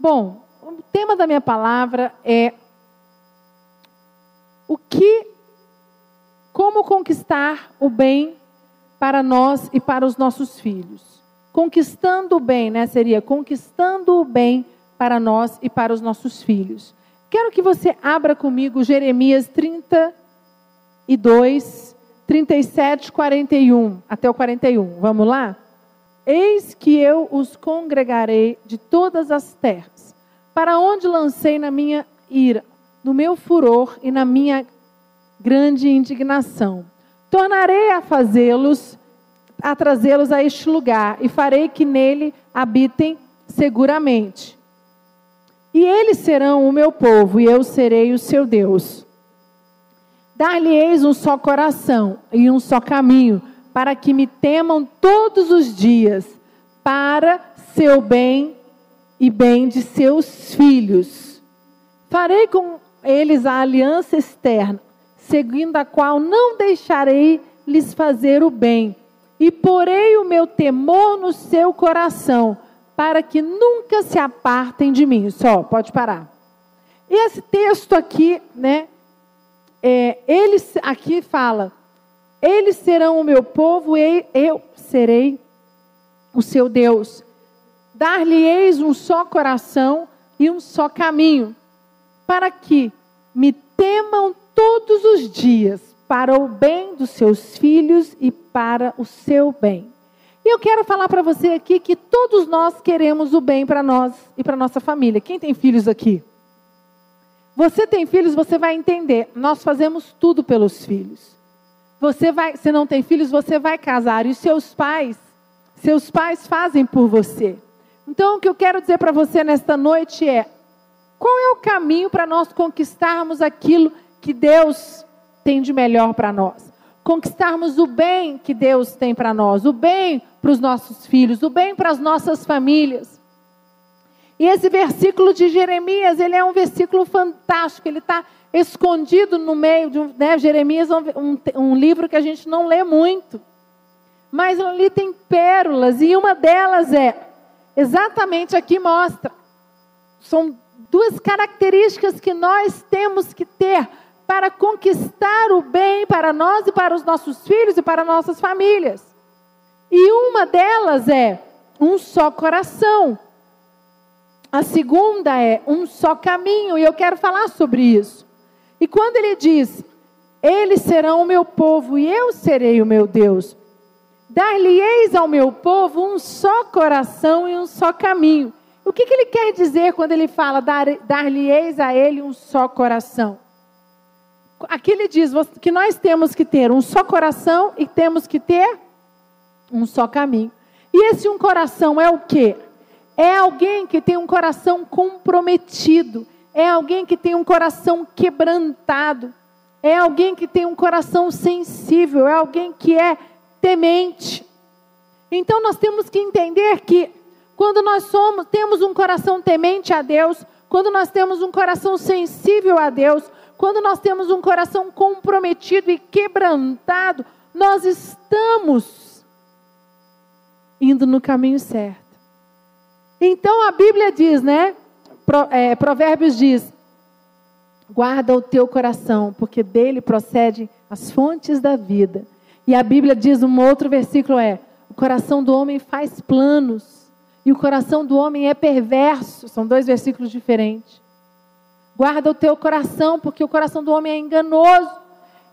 Bom, o tema da minha palavra é o que, como conquistar o bem para nós e para os nossos filhos. Conquistando o bem, né? Seria conquistando o bem para nós e para os nossos filhos. Quero que você abra comigo Jeremias 32, 37, 41, até o 41. Vamos lá? Eis que eu os congregarei de todas as terras, para onde lancei na minha ira, no meu furor e na minha grande indignação. Tornarei a fazê-los, a trazê-los a este lugar, e farei que nele habitem seguramente. E eles serão o meu povo, e eu serei o seu Deus. Dar-lhe-eis um só coração e um só caminho, para que me temam todos os dias, para seu bem e bem de seus filhos. Farei com eles a aliança externa, seguindo a qual não deixarei lhes fazer o bem, e porei o meu temor no seu coração, para que nunca se apartem de mim. Só, pode parar. Esse texto aqui, né? É, eles aqui fala: eles serão o meu povo e eu serei o seu Deus. Dar-lhe-eis um só coração e um só caminho, para que me temam todos os dias, para o bem dos seus filhos e para o seu bem. E eu quero falar para você aqui que todos nós queremos o bem para nós e para nossa família. Quem tem filhos aqui? Você tem filhos, você vai entender. Nós fazemos tudo pelos filhos. Você vai, se não tem filhos, você vai casar e seus pais, seus pais fazem por você. Então, o que eu quero dizer para você nesta noite é: qual é o caminho para nós conquistarmos aquilo que Deus tem de melhor para nós? Conquistarmos o bem que Deus tem para nós, o bem para os nossos filhos, o bem para as nossas famílias. E esse versículo de Jeremias, ele é um versículo fantástico, ele está escondido no meio de um, né, Jeremias é um, um livro que a gente não lê muito. Mas ali tem pérolas, e uma delas é, exatamente aqui mostra, são duas características que nós temos que ter para conquistar o bem para nós e para os nossos filhos e para nossas famílias. E uma delas é um só coração. A segunda é um só caminho, e eu quero falar sobre isso. E quando ele diz: Eles serão o meu povo e eu serei o meu Deus, dar-lhe-eis ao meu povo um só coração e um só caminho. O que, que ele quer dizer quando ele fala dar-lhe-eis a ele um só coração? Aqui ele diz que nós temos que ter um só coração e temos que ter um só caminho. E esse um coração é o quê? É alguém que tem um coração comprometido, é alguém que tem um coração quebrantado, é alguém que tem um coração sensível, é alguém que é temente. Então nós temos que entender que quando nós somos, temos um coração temente a Deus, quando nós temos um coração sensível a Deus, quando nós temos um coração comprometido e quebrantado, nós estamos indo no caminho certo. Então a Bíblia diz, né? É, Provérbios diz: guarda o teu coração, porque dele procedem as fontes da vida. E a Bíblia diz, um outro versículo é: o coração do homem faz planos, e o coração do homem é perverso. São dois versículos diferentes. Guarda o teu coração, porque o coração do homem é enganoso.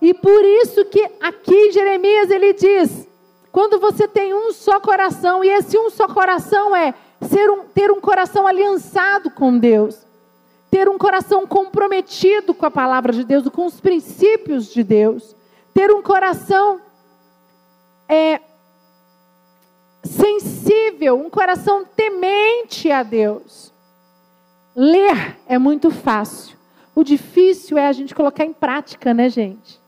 E por isso que aqui Jeremias ele diz: quando você tem um só coração, e esse um só coração é um, ter um coração aliançado com Deus, ter um coração comprometido com a palavra de Deus, com os princípios de Deus, ter um coração é, sensível, um coração temente a Deus. Ler é muito fácil. O difícil é a gente colocar em prática, né, gente?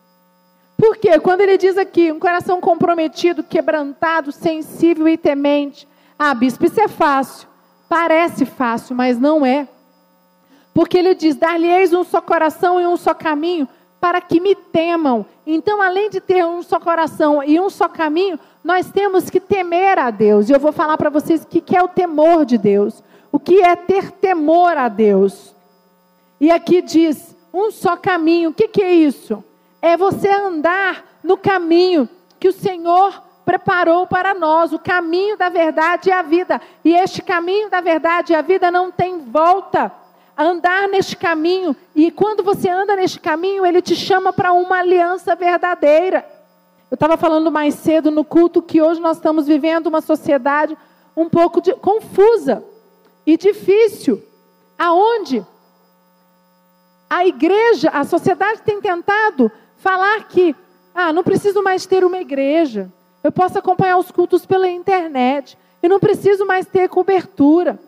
Porque quando ele diz aqui, um coração comprometido, quebrantado, sensível e temente, ah, bispo, isso é fácil. Parece fácil, mas não é. Porque ele diz: Dar-lhe-eis um só coração e um só caminho, para que me temam. Então, além de ter um só coração e um só caminho, nós temos que temer a Deus. E eu vou falar para vocês o que é o temor de Deus. O que é ter temor a Deus? E aqui diz: um só caminho. O que, que é isso? É você andar no caminho que o Senhor preparou para nós, o caminho da verdade e a vida. E este caminho da verdade e a vida não tem volta. Andar neste caminho, e quando você anda neste caminho, ele te chama para uma aliança verdadeira. Eu estava falando mais cedo no culto que hoje nós estamos vivendo uma sociedade um pouco de, confusa e difícil, aonde a igreja, a sociedade tem tentado falar que, ah, não preciso mais ter uma igreja, eu posso acompanhar os cultos pela internet, eu não preciso mais ter cobertura.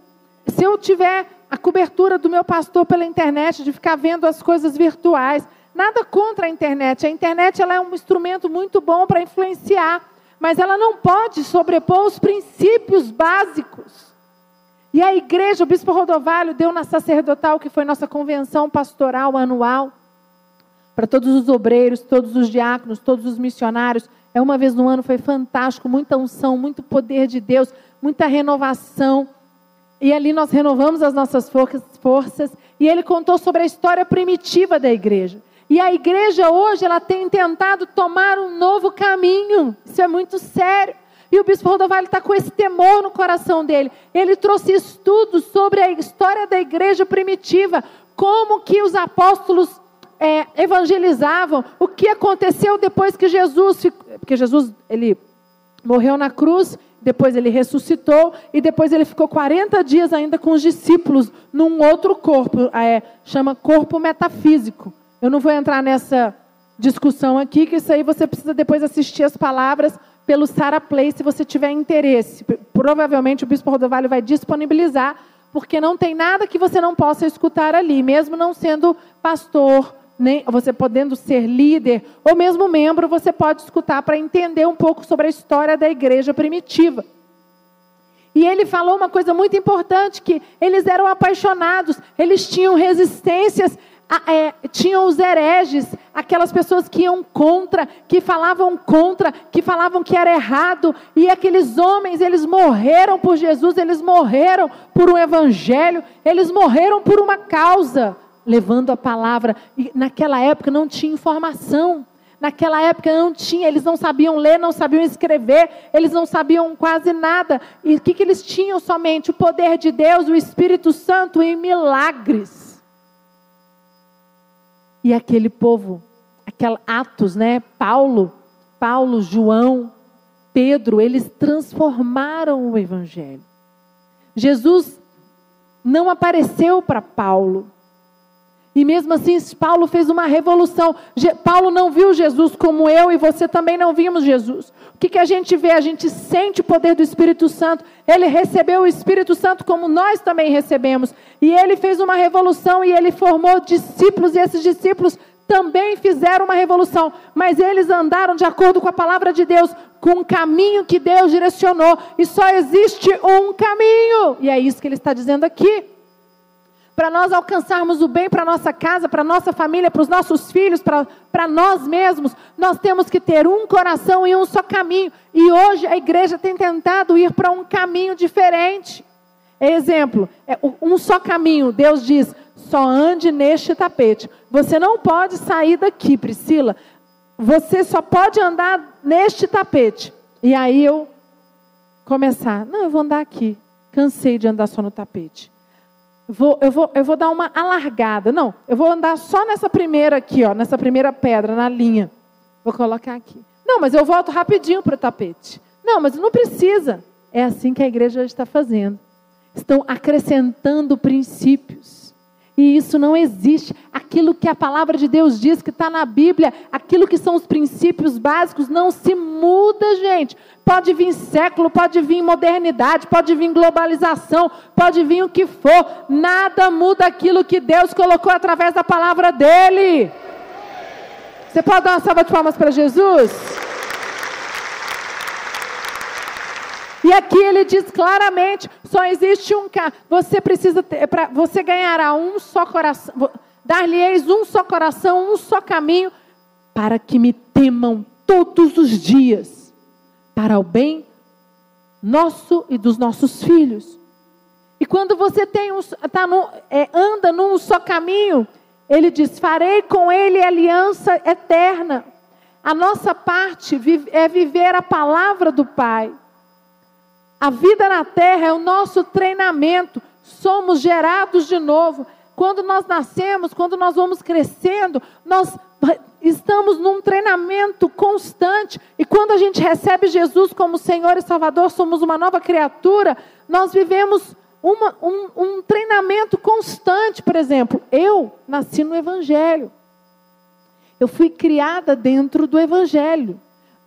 Se eu tiver a cobertura do meu pastor pela internet, de ficar vendo as coisas virtuais, nada contra a internet. A internet ela é um instrumento muito bom para influenciar, mas ela não pode sobrepor os princípios básicos. E a igreja, o bispo Rodovalho, deu na sacerdotal, que foi nossa convenção pastoral anual, para todos os obreiros, todos os diáconos, todos os missionários. É uma vez no ano, foi fantástico, muita unção, muito poder de Deus, muita renovação. E ali nós renovamos as nossas forças. E ele contou sobre a história primitiva da igreja. E a igreja hoje, ela tem tentado tomar um novo caminho. Isso é muito sério. E o bispo Rodovalho está com esse temor no coração dele. Ele trouxe estudos sobre a história da igreja primitiva, como que os apóstolos é, evangelizavam, o que aconteceu depois que Jesus, porque Jesus ele morreu na cruz, depois ele ressuscitou e depois ele ficou 40 dias ainda com os discípulos num outro corpo, é, chama corpo metafísico. Eu não vou entrar nessa discussão aqui, que isso aí você precisa depois assistir as palavras pelo Sara Play, se você tiver interesse. Provavelmente o Bispo Rodovalho vai disponibilizar, porque não tem nada que você não possa escutar ali, mesmo não sendo pastor, nem você podendo ser líder ou mesmo membro, você pode escutar para entender um pouco sobre a história da igreja primitiva. E ele falou uma coisa muito importante: que eles eram apaixonados, eles tinham resistências é, tinham os hereges, aquelas pessoas que iam contra, que falavam contra, que falavam que era errado, e aqueles homens, eles morreram por Jesus, eles morreram por um evangelho, eles morreram por uma causa, levando a palavra. E naquela época não tinha informação. Naquela época não tinha, eles não sabiam ler, não sabiam escrever, eles não sabiam quase nada. E o que, que eles tinham somente? O poder de Deus, o Espírito Santo em milagres. E aquele povo, aquele Atos, né? Paulo, Paulo, João, Pedro, eles transformaram o evangelho. Jesus não apareceu para Paulo. E mesmo assim, Paulo fez uma revolução. Paulo não viu Jesus como eu e você também não vimos Jesus. O que, que a gente vê? A gente sente o poder do Espírito Santo. Ele recebeu o Espírito Santo como nós também recebemos. E ele fez uma revolução e ele formou discípulos, e esses discípulos também fizeram uma revolução. Mas eles andaram de acordo com a palavra de Deus, com um caminho que Deus direcionou. E só existe um caminho. E é isso que ele está dizendo aqui para nós alcançarmos o bem para nossa casa, para nossa família, para os nossos filhos, para nós mesmos, nós temos que ter um coração e um só caminho. E hoje a igreja tem tentado ir para um caminho diferente. Exemplo, é um só caminho. Deus diz: só ande neste tapete. Você não pode sair daqui, Priscila. Você só pode andar neste tapete. E aí eu começar, não, eu vou andar aqui. Cansei de andar só no tapete vou, eu, vou, eu vou dar uma alargada. Não, eu vou andar só nessa primeira aqui, ó, nessa primeira pedra, na linha. Vou colocar aqui. Não, mas eu volto rapidinho para o tapete. Não, mas não precisa. É assim que a igreja está fazendo. Estão acrescentando princípios. E isso não existe. Aquilo que a palavra de Deus diz que está na Bíblia, aquilo que são os princípios básicos, não se muda, gente. Pode vir século, pode vir modernidade, pode vir globalização, pode vir o que for. Nada muda aquilo que Deus colocou através da palavra dele. Você pode dar uma salva de palmas para Jesus? E aqui ele diz claramente: só existe um cara. Você precisa ter, pra, você ganhará um só coração, dar-lhe-eis um só coração, um só caminho, para que me temam todos os dias, para o bem nosso e dos nossos filhos. E quando você tem um, tá no, é, anda num só caminho, ele diz: farei com ele aliança eterna. A nossa parte é viver a palavra do Pai. A vida na terra é o nosso treinamento. Somos gerados de novo. Quando nós nascemos, quando nós vamos crescendo, nós estamos num treinamento constante. E quando a gente recebe Jesus como Senhor e Salvador, somos uma nova criatura, nós vivemos uma, um, um treinamento constante. Por exemplo, eu nasci no Evangelho. Eu fui criada dentro do Evangelho.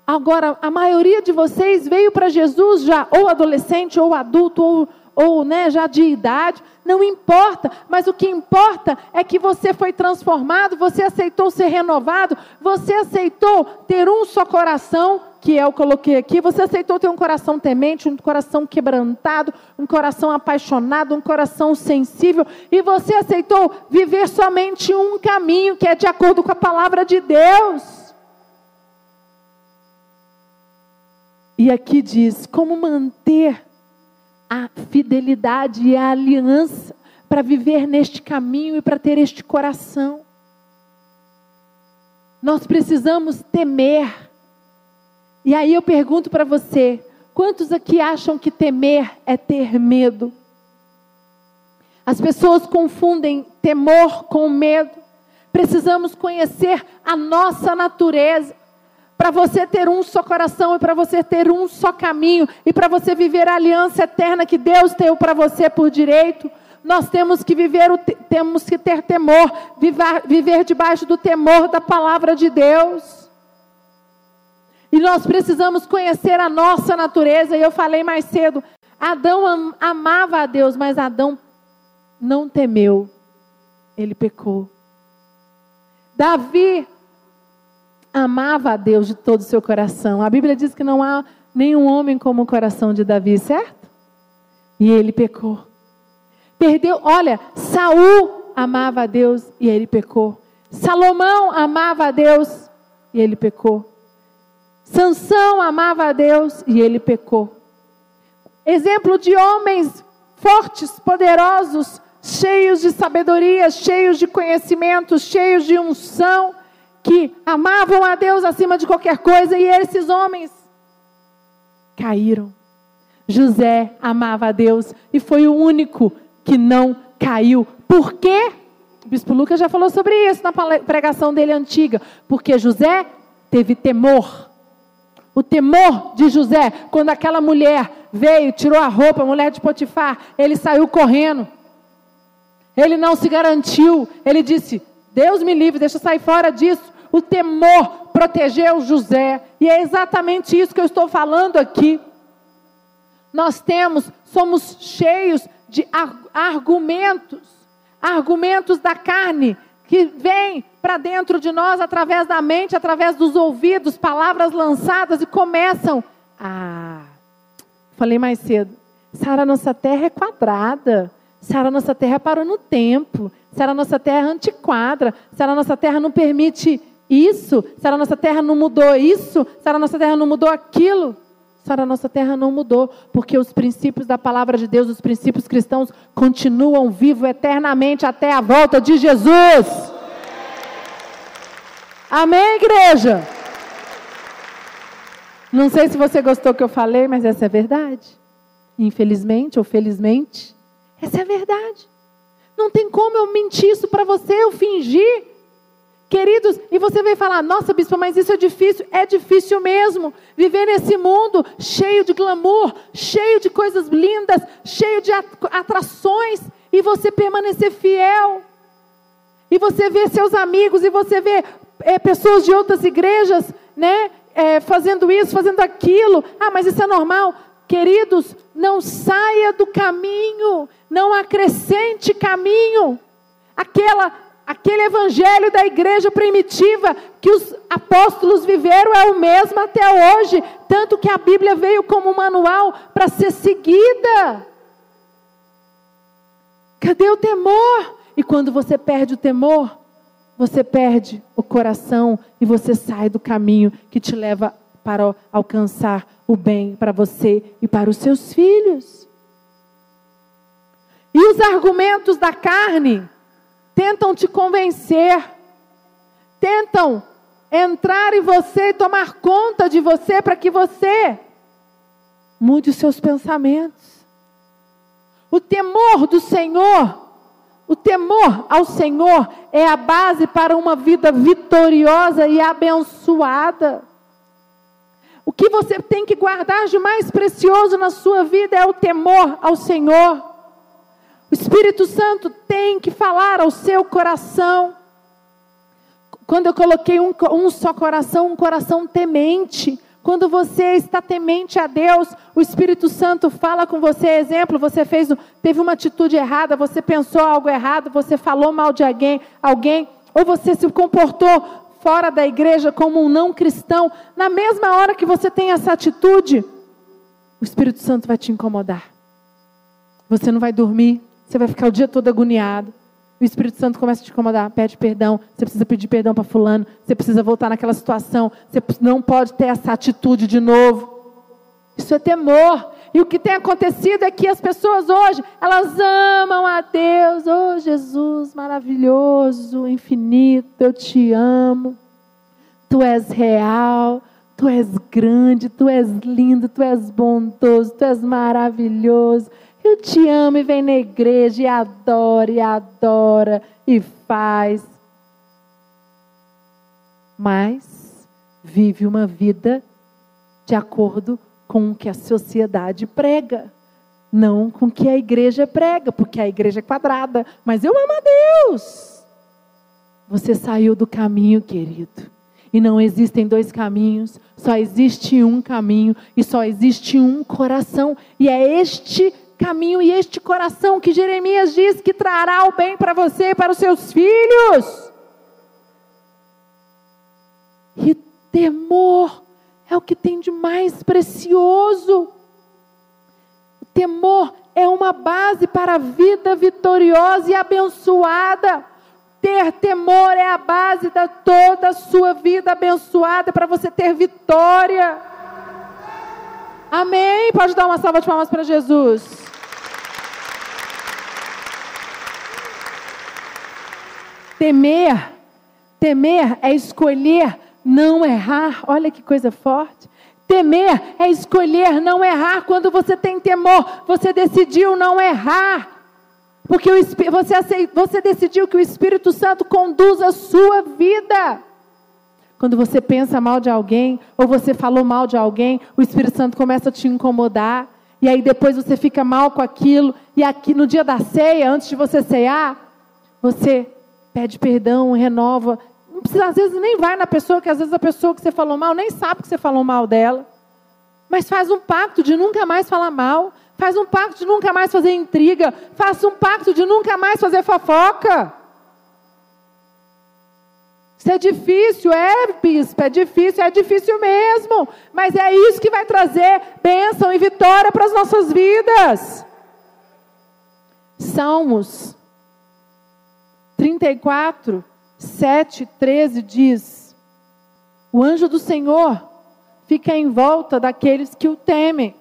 Agora, a maioria de vocês veio para Jesus já, ou adolescente, ou adulto, ou, ou né, já de idade, não importa, mas o que importa é que você foi transformado, você aceitou ser renovado, você aceitou ter um só coração, que eu coloquei aqui, você aceitou ter um coração temente, um coração quebrantado, um coração apaixonado, um coração sensível, e você aceitou viver somente um caminho que é de acordo com a palavra de Deus. E aqui diz: como manter a fidelidade e a aliança para viver neste caminho e para ter este coração. Nós precisamos temer e aí eu pergunto para você: quantos aqui acham que temer é ter medo? As pessoas confundem temor com medo. Precisamos conhecer a nossa natureza. Para você ter um só coração e para você ter um só caminho e para você viver a aliança eterna que Deus deu para você por direito, nós temos que viver o, temos que ter temor, viver, viver debaixo do temor da palavra de Deus. E nós precisamos conhecer a nossa natureza. E eu falei mais cedo: Adão amava a Deus, mas Adão não temeu. Ele pecou. Davi amava a Deus de todo o seu coração. A Bíblia diz que não há nenhum homem como o coração de Davi, certo? E ele pecou. Perdeu, olha, Saul amava a Deus e ele pecou. Salomão amava a Deus e ele pecou. Sansão amava a Deus e ele pecou. Exemplo de homens fortes, poderosos, cheios de sabedoria, cheios de conhecimento, cheios de unção, que amavam a Deus acima de qualquer coisa, e esses homens caíram. José amava a Deus e foi o único que não caiu. Por quê? O bispo Lucas já falou sobre isso na pregação dele antiga. Porque José teve temor o temor de José, quando aquela mulher veio, tirou a roupa, a mulher de Potifar, ele saiu correndo. Ele não se garantiu. Ele disse: Deus me livre, deixa eu sair fora disso. O temor protegeu José. E é exatamente isso que eu estou falando aqui. Nós temos, somos cheios de argumentos, argumentos da carne, que vem para dentro de nós através da mente, através dos ouvidos, palavras lançadas e começam a. Falei mais cedo. Sara, nossa terra é quadrada. Sara, nossa terra parou no tempo. Sara, nossa terra é antiquadra. Sara, nossa terra não permite isso. Sara, nossa terra não mudou isso. Sara, nossa terra não mudou aquilo. Sara, nossa terra não mudou, porque os princípios da palavra de Deus, os princípios cristãos, continuam vivos eternamente até a volta de Jesus. Amém, igreja? Não sei se você gostou que eu falei, mas essa é a verdade. Infelizmente ou felizmente, essa é a verdade. Não tem como eu mentir isso para você, eu fingir. Queridos, e você vai falar, nossa, bispo, mas isso é difícil. É difícil mesmo. Viver nesse mundo cheio de glamour, cheio de coisas lindas, cheio de atrações, e você permanecer fiel. E você vê seus amigos, e você vê é, pessoas de outras igrejas, né? É, fazendo isso, fazendo aquilo. Ah, mas isso é normal. Queridos, não saia do caminho, não acrescente caminho. Aquela aquele evangelho da igreja primitiva que os apóstolos viveram é o mesmo até hoje, tanto que a Bíblia veio como manual para ser seguida. Cadê o temor? E quando você perde o temor, você perde o coração e você sai do caminho que te leva para alcançar o bem para você e para os seus filhos. E os argumentos da carne tentam te convencer, tentam entrar em você e tomar conta de você para que você mude os seus pensamentos. O temor do Senhor, o temor ao Senhor é a base para uma vida vitoriosa e abençoada. O que você tem que guardar de mais precioso na sua vida é o temor ao Senhor. O Espírito Santo tem que falar ao seu coração. Quando eu coloquei um, um só coração, um coração temente. Quando você está temente a Deus, o Espírito Santo fala com você. Exemplo, você fez, teve uma atitude errada, você pensou algo errado, você falou mal de alguém, alguém, ou você se comportou fora da igreja como um não cristão. Na mesma hora que você tem essa atitude, o Espírito Santo vai te incomodar. Você não vai dormir, você vai ficar o dia todo agoniado. O Espírito Santo começa a te incomodar, pede perdão, você precisa pedir perdão para fulano, você precisa voltar naquela situação, você não pode ter essa atitude de novo. Isso é temor. E o que tem acontecido é que as pessoas hoje, elas amam a Deus. Oh, Jesus maravilhoso, infinito, eu te amo. Tu és real, tu és grande, tu és lindo, tu és bondoso, tu és maravilhoso. Eu te amo e vem na igreja e adora e adora e faz. Mas vive uma vida de acordo com o que a sociedade prega, não com o que a igreja prega, porque a igreja é quadrada. Mas eu amo a Deus. Você saiu do caminho, querido. E não existem dois caminhos, só existe um caminho e só existe um coração. E é este caminho e este coração que Jeremias diz que trará o bem para você e para os seus filhos. E temor é o que tem de mais precioso. O temor é uma base para a vida vitoriosa e abençoada. Ter temor é a base da toda a sua vida abençoada para você ter vitória. Amém? Pode dar uma salva de palmas para Jesus. Temer, temer é escolher não errar. Olha que coisa forte. Temer é escolher não errar. Quando você tem temor, você decidiu não errar. Porque você, você decidiu que o Espírito Santo conduz a sua vida. Quando você pensa mal de alguém, ou você falou mal de alguém, o Espírito Santo começa a te incomodar. E aí depois você fica mal com aquilo. E aqui no dia da ceia, antes de você cear, você pede perdão, renova. Não precisa, às vezes nem vai na pessoa, que às vezes a pessoa que você falou mal nem sabe que você falou mal dela. Mas faz um pacto de nunca mais falar mal. Faz um pacto de nunca mais fazer intriga. Faça um pacto de nunca mais fazer fofoca. Isso é difícil, é, bispo, é difícil, é difícil mesmo. Mas é isso que vai trazer bênção e vitória para as nossas vidas. Salmos 34, 7, 13 diz: O anjo do Senhor fica em volta daqueles que o temem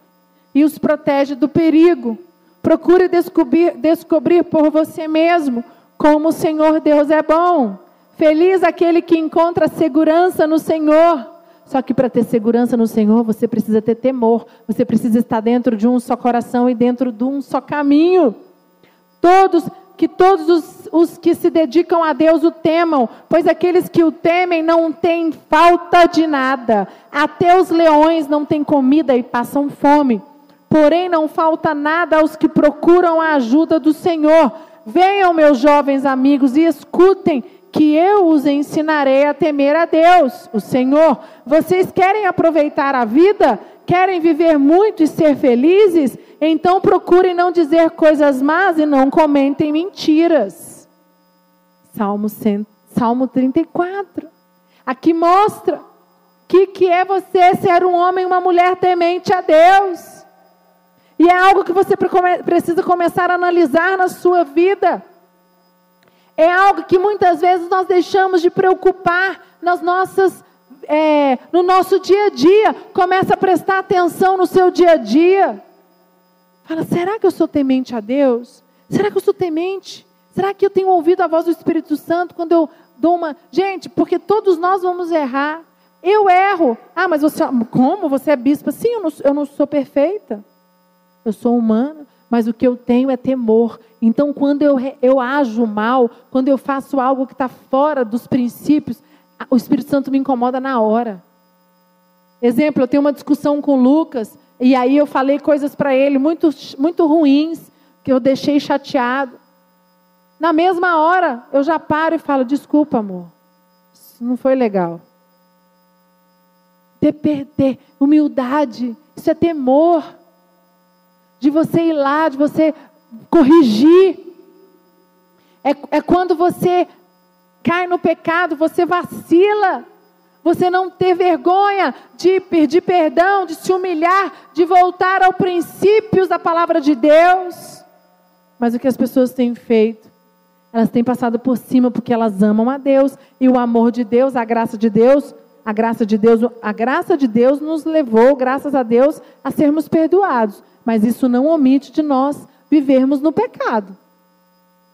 e os protege do perigo. Procure descobrir, descobrir por você mesmo como o Senhor Deus é bom. Feliz aquele que encontra segurança no Senhor. Só que para ter segurança no Senhor, você precisa ter temor. Você precisa estar dentro de um só coração e dentro de um só caminho. Todos que todos os, os, que se dedicam a Deus o temam, pois aqueles que o temem não têm falta de nada. Até os leões não têm comida e passam fome. Porém, não falta nada aos que procuram a ajuda do Senhor. Venham, meus jovens amigos, e escutem que eu os ensinarei a temer a Deus, o Senhor. Vocês querem aproveitar a vida? Querem viver muito e ser felizes? Então procurem não dizer coisas más e não comentem mentiras. Salmo, 100, Salmo 34. Aqui mostra que que é você ser um homem e uma mulher temente a Deus. E é algo que você precisa começar a analisar na sua vida. É algo que muitas vezes nós deixamos de preocupar nas nossas é, no nosso dia a dia, começa a prestar atenção no seu dia a dia. Fala, será que eu sou temente a Deus? Será que eu sou temente? Será que eu tenho ouvido a voz do Espírito Santo quando eu dou uma. Gente, porque todos nós vamos errar. Eu erro. Ah, mas você. Como? Você é bispa? Sim, eu não, eu não sou perfeita. Eu sou humana, mas o que eu tenho é temor. Então, quando eu, eu ajo mal, quando eu faço algo que está fora dos princípios, o Espírito Santo me incomoda na hora. Exemplo, eu tenho uma discussão com o Lucas, e aí eu falei coisas para ele muito, muito ruins, que eu deixei chateado. Na mesma hora, eu já paro e falo: desculpa, amor, isso não foi legal. Ter, humildade, isso é temor. De você ir lá, de você corrigir. É, é quando você cai no pecado, você vacila. Você não ter vergonha de pedir perdão, de se humilhar, de voltar aos princípios da palavra de Deus. Mas o que as pessoas têm feito? Elas têm passado por cima porque elas amam a Deus e o amor de Deus, a graça de Deus, a graça de Deus, a graça de Deus nos levou, graças a Deus, a sermos perdoados. Mas isso não omite de nós vivermos no pecado.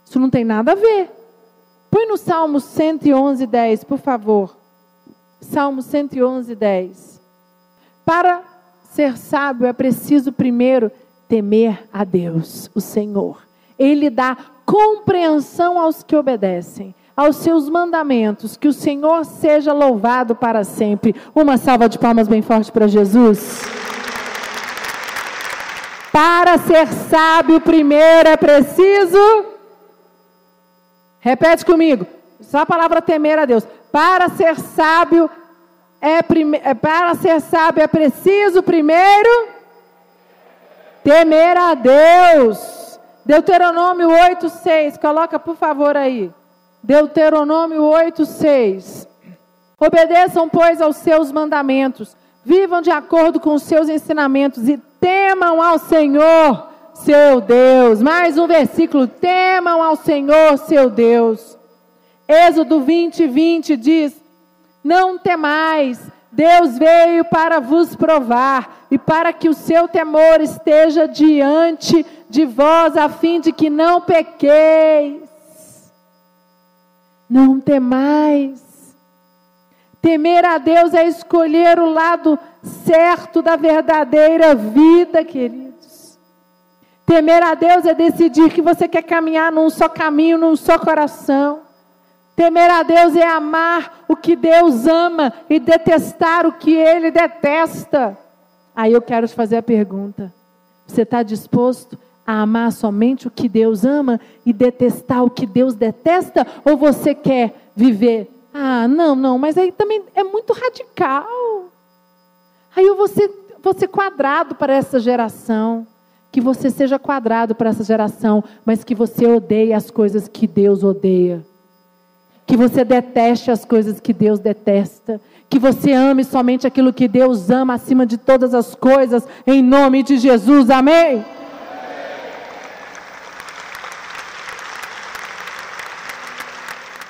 Isso não tem nada a ver. Põe no Salmo 111, 10, por favor. Salmo 111, 10. Para ser sábio é preciso primeiro temer a Deus, o Senhor. Ele dá compreensão aos que obedecem, aos seus mandamentos. Que o Senhor seja louvado para sempre. Uma salva de palmas bem forte para Jesus. Para ser sábio, primeiro é preciso. Repete comigo. Só a palavra temer a Deus. Para ser sábio é, prime... É, para ser sábio é preciso primeiro temer a Deus. Deuteronômio 8:6, coloca por favor aí. Deuteronômio 8:6. Obedeçam, pois, aos seus mandamentos, vivam de acordo com os seus ensinamentos e temam ao Senhor, seu Deus. Mais um versículo: temam ao Senhor, seu Deus. Êxodo 20, 20 diz: Não temais, Deus veio para vos provar e para que o seu temor esteja diante de vós, a fim de que não pequeis. Não temais. Temer a Deus é escolher o lado certo da verdadeira vida, queridos. Temer a Deus é decidir que você quer caminhar num só caminho, num só coração. Temer a Deus é amar o que Deus ama e detestar o que Ele detesta. Aí eu quero te fazer a pergunta: você está disposto a amar somente o que Deus ama e detestar o que Deus detesta? Ou você quer viver? Ah, não, não, mas aí também é muito radical. Aí eu vou ser, vou ser quadrado para essa geração. Que você seja quadrado para essa geração, mas que você odeie as coisas que Deus odeia que você deteste as coisas que Deus detesta, que você ame somente aquilo que Deus ama acima de todas as coisas, em nome de Jesus, amém?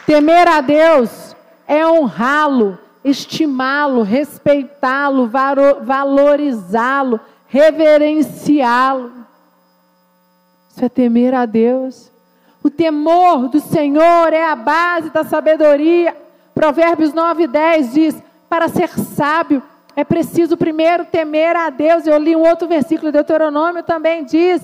Temer a Deus é honrá-lo, estimá-lo, respeitá-lo, valorizá-lo, reverenciá-lo. Isso é temer a Deus. O temor do Senhor é a base da sabedoria. Provérbios 9 e 10 diz: para ser sábio é preciso primeiro temer a Deus. Eu li um outro versículo, Deuteronômio também diz: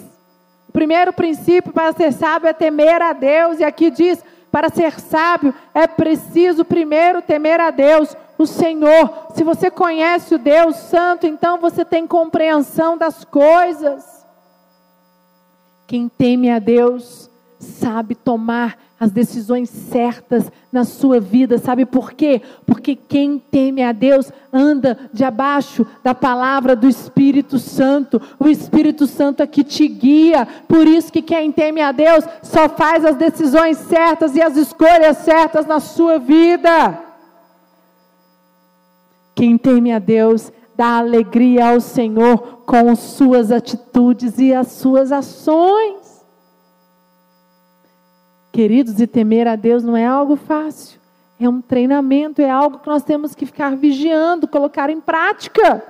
o primeiro princípio para ser sábio é temer a Deus. E aqui diz: para ser sábio é preciso primeiro temer a Deus, o Senhor. Se você conhece o Deus Santo, então você tem compreensão das coisas. Quem teme a Deus sabe tomar as decisões certas na sua vida. Sabe por quê? Porque quem teme a Deus anda de abaixo da palavra do Espírito Santo. O Espírito Santo é que te guia. Por isso que quem teme a Deus só faz as decisões certas e as escolhas certas na sua vida. Quem teme a Deus dá alegria ao Senhor com suas atitudes e as suas ações. Queridos, e temer a Deus não é algo fácil. É um treinamento, é algo que nós temos que ficar vigiando, colocar em prática.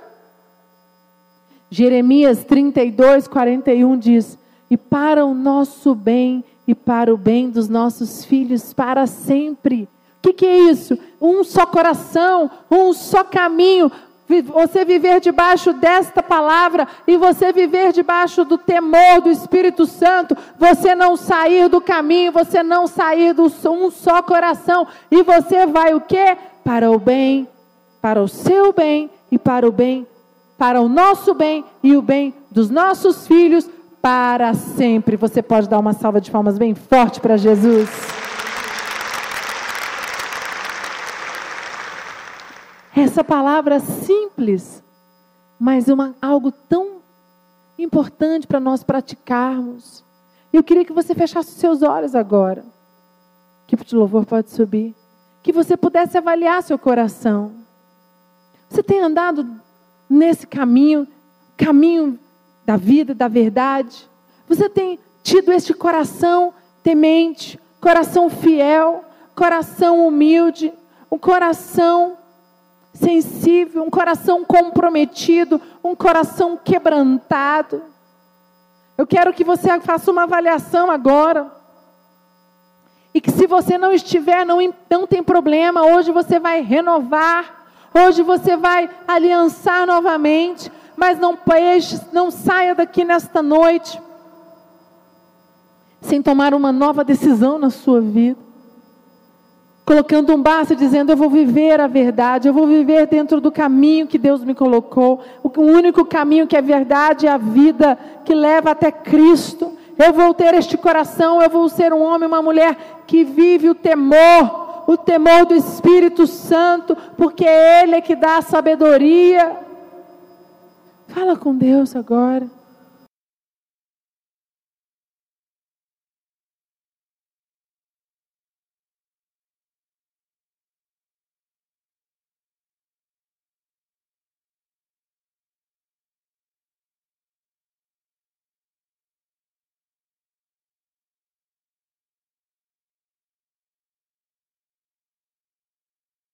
Jeremias 32, 41 diz: e para o nosso bem e para o bem dos nossos filhos para sempre. O que, que é isso? Um só coração, um só caminho. Você viver debaixo desta palavra e você viver debaixo do temor do Espírito Santo, você não sair do caminho, você não sair do um só coração e você vai o quê? Para o bem, para o seu bem e para o bem, para o nosso bem e o bem dos nossos filhos para sempre. Você pode dar uma salva de palmas bem forte para Jesus. Essa palavra simples, mas uma, algo tão importante para nós praticarmos. Eu queria que você fechasse os seus olhos agora. Que de louvor pode subir. Que você pudesse avaliar seu coração. Você tem andado nesse caminho, caminho da vida, da verdade? Você tem tido este coração temente, coração fiel, coração humilde, um coração sensível, um coração comprometido, um coração quebrantado? Eu quero que você faça uma avaliação agora. E que se você não estiver, não, não tem problema, hoje você vai renovar, hoje você vai aliançar novamente, mas não peixe, não saia daqui nesta noite sem tomar uma nova decisão na sua vida. Colocando um basta dizendo: Eu vou viver a verdade, eu vou viver dentro do caminho que Deus me colocou. O único caminho que é verdade é a vida que leva até Cristo. Eu vou ter este coração, eu vou ser um homem, uma mulher que vive o temor, o temor do Espírito Santo, porque é Ele é que dá a sabedoria. Fala com Deus agora.